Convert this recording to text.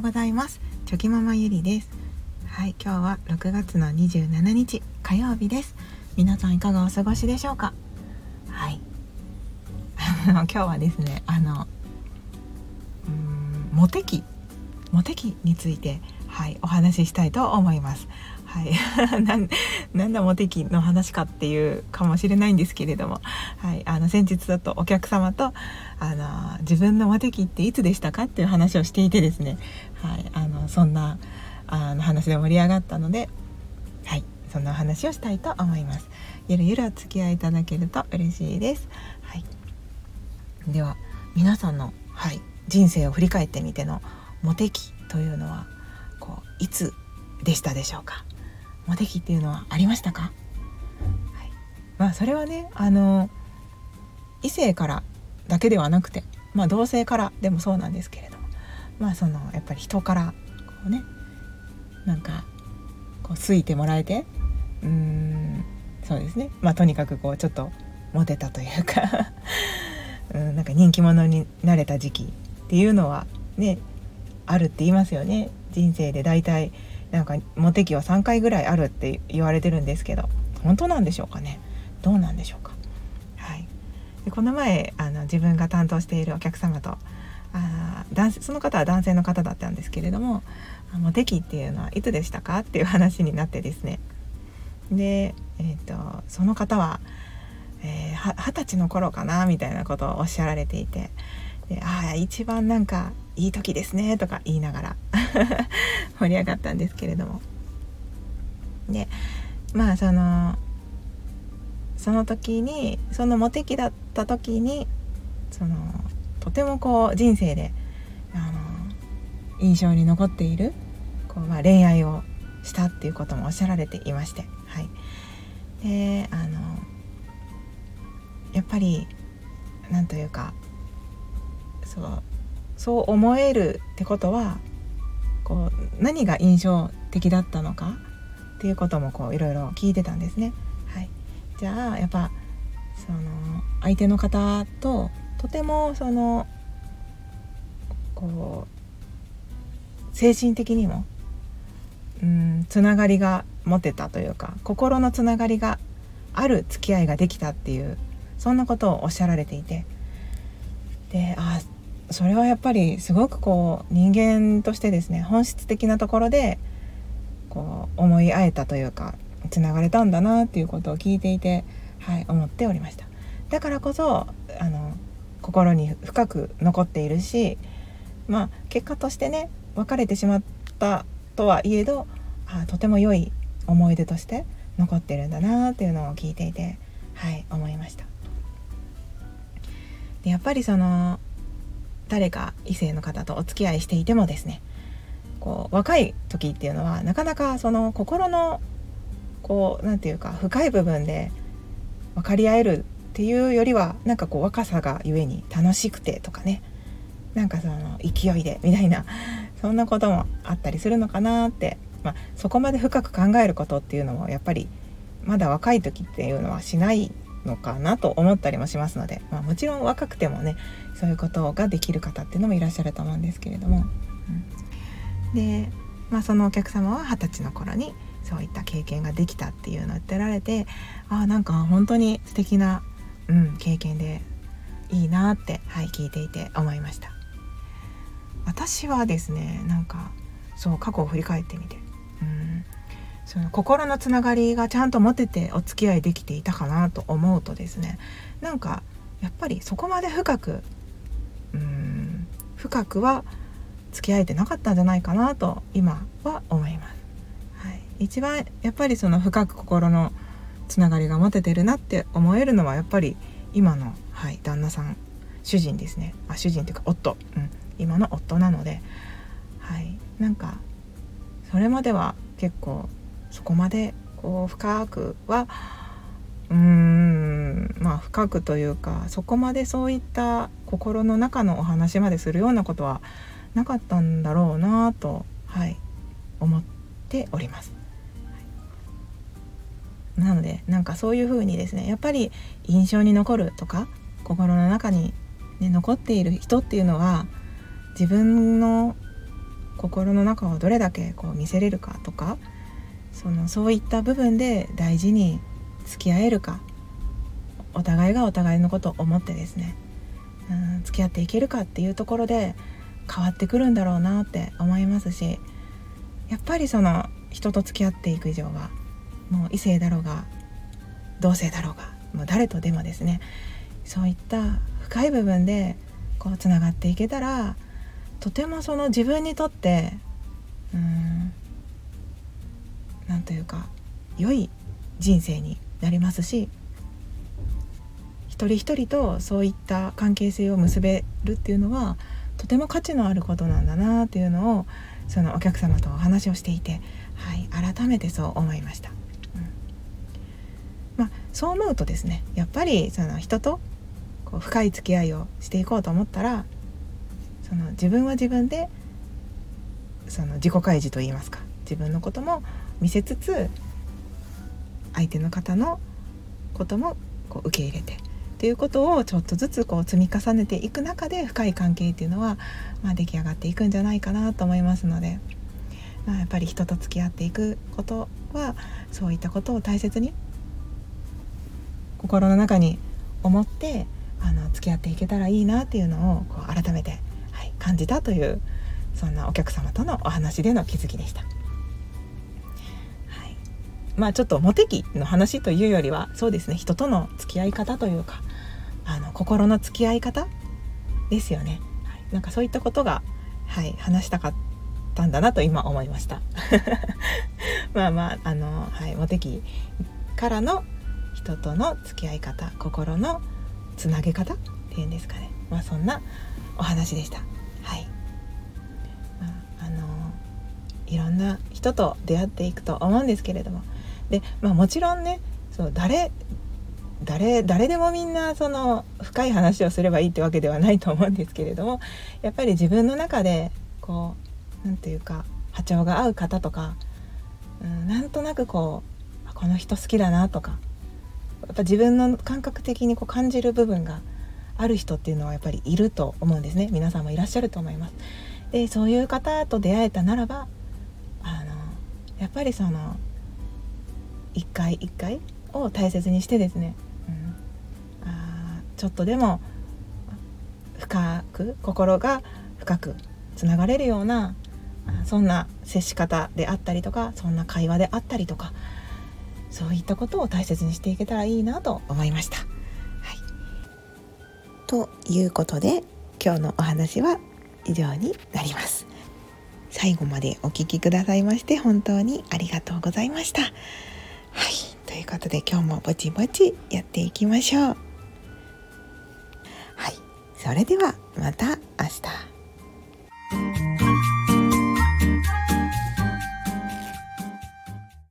うございます。チョキママゆりです。はい今日は6月の27日火曜日です。皆さんいかがお過ごしでしょうか？はい。今日はですねあのうんモテ期モテ期についてはいお話ししたいと思います。はい、なんだモテ期の話かっていうかもしれないんですけれども、はい、あの先日だとお客様とあの自分のモテ期っていつでしたかっていう話をしていてですね、はい、あのそんなあの話で盛り上がったので、はい、そんなお話をしたいと思います。ゆるゆるお付き合いいただけると嬉しいです。はい、では皆さんの、はい、人生を振り返ってみてのモテ期というのはこういつでしたでしょうか？モテ期っていうのはありましたか、はい、まあそれはねあの異性からだけではなくて、まあ、同性からでもそうなんですけれどもまあそのやっぱり人からこうねなんかこう好いてもらえてうーんそうですね。まあとにかくこうちょっとモテたというか うんなんか人気者になれた時期っていうのはねあるって言いますよね。人生で大体なんかモテ期は3回ぐらいあるって言われてるんですけど本当なんでしょうかね？どうなんでしょうか？はい。でこの前あの自分が担当しているお客様とあ男性その方は男性の方だったんですけれどもモテ期っていうのはいつでしたかっていう話になってですね。で、えーと、その方は二十、えー、歳の頃かなみたいなことをおっしゃられていてでああ一番なんかいい時ですねとか言いながら 盛り上がったんですけれども。でまあそのその時にそのモテ期だった時にそのとてもこう人生であの印象に残っているこう、まあ、恋愛をしたっていうこともおっしゃられていまして、はい、であのやっぱりなんというかそうそう思えるってことはこう何が印象的だったのか？っていうこともこういろいろ聞いてたんですね。はい、じゃあやっぱその相手の方ととてもそのこう精神的にもうんつながりが持てたというか心のつながりがある付き合いができたっていうそんなことをおっしゃられていて。であそれはやっぱりすごくこう人間としてですね本質的なところでこう思い合えたというかつながれたんだなっていうことを聞いていて、はい、思っておりました。だからこそあの心に深く残っているしまあ結果としてね別れてしまったとはいえどあとても良い思い出として残ってるんだなっていうのを聞いていてはい思いました。でやっぱりその誰か異性の方とお付き合いしていてもですねこう若い時っていうのはなかなかその心のこう何て言うか深い部分で分かり合えるっていうよりはなんかこう若さがゆえに楽しくてとかね。なんかその勢いでみたいなそんなこともあったりするのかなって、まあ、そこまで深く考えることっていうのもやっぱりまだ若い時っていうのはしないのかなと思ったりもしますので、まあ、もちろん若くてもねそういうことができる方っていうのもいらっしゃると思うんですけれども、うん、で、まあ、そのお客様は二十歳の頃にそういった経験ができたっていうのを言ってられてあなんか本当に素敵な、うん、経験でいいなって、はい、聞いていて思いました。私はですねなんかそう過去を振り返ってみて、その心のつながりがちゃんと持ててお付き合いできていたかなと思うとですねなんかやっぱりそこまで深くうん深くは付き合えてなかったんじゃないかなと今は思います。はい、一番やっぱりその深く心のつながりが持ててるなって思えるのはやっぱり今の、はい、旦那さん主人ですね。あ主人っていうか夫、うん、今の夫なので、はい、なんかそれまでは結構そこまでこう深くはうーんまあ深くというかそこまでそういった心の中のお話までするようなことはなかったんだろうなとはい思っております。なのでなんかそういうふうにですねやっぱり印象に残るとか心の中に、ね、残っている人っていうのは自分の心の中をどれだけこう見せれるかとかそのそういった部分で大事に付き合えるかお互いがお互いのことを思ってですねうん付き合っていけるかっていうところで変わってくるんだろうなって思いますしやっぱりその人と付き合っていく以上はもう異性だろうが同性だろうがもう誰とでもですねそういった深い部分でこうつながっていけたらとてもその自分にとってうんなんというか良い人生になりますし一人一人とそういった関係性を結べるっていうのはとても価値のあることなんだなっていうのをそのお客様とお話をしていて、はい、改めてそう思いました。うんまあ、そう思うとですねやっぱりその人とこう深い付き合いをしていこうと思ったらその自分は自分でその自己開示といいますか自分のことも見せつつ相手の方のこともこう受け入れてっていうことをちょっとずつこう積み重ねていく中で深い関係っていうのは、まあ、出来上がっていくんじゃないかなと思いますので、まあ、やっぱり人と付き合っていくことはそういったことを大切に心の中に思ってあの付き合っていけたらいいなっていうのをこう改めて、はい、感じたというそんなお客様とのお話での気づきでした。まあちょっとモテ期の話というよりはそうですね人との付き合い方というかあの心の付き合い方ですよね、はい、なんかそういったことが、はい、話したかったんだなと今思いました。まあまああの、はい、モテ期からの人との付き合い方心のつなげ方っていうんですかね。まあそんなお話でした。はい、あのいろんな人と出会っていくと思うんですけれどもで、まあ、もちろんねそう誰誰誰でもみんなその深い話をすればいいってわけではないと思うんですけれどもやっぱり自分の中でこう何て言うか波長が合う方とか、うん、なんとなくこうこの人好きだなとかやっぱ自分の感覚的にこう感じる部分がある人っていうのはやっぱりいると思うんですね皆さんもいらっしゃると思います。でそういう方と出会えたならばあのやっぱりその一回一回？を大切にしてですね、うん、あちょっとでも深く心が深くつながれるようなそんな接し方であったりとかそんな会話であったりとかそういったことを大切にしていけたらいいなと思いました。はい、ということで今日のお話は以上になります。最後までお聴きくださいまして本当にありがとうございました。はい。ということで今日もぼちぼちやっていきましょう。はい。それではまた明日。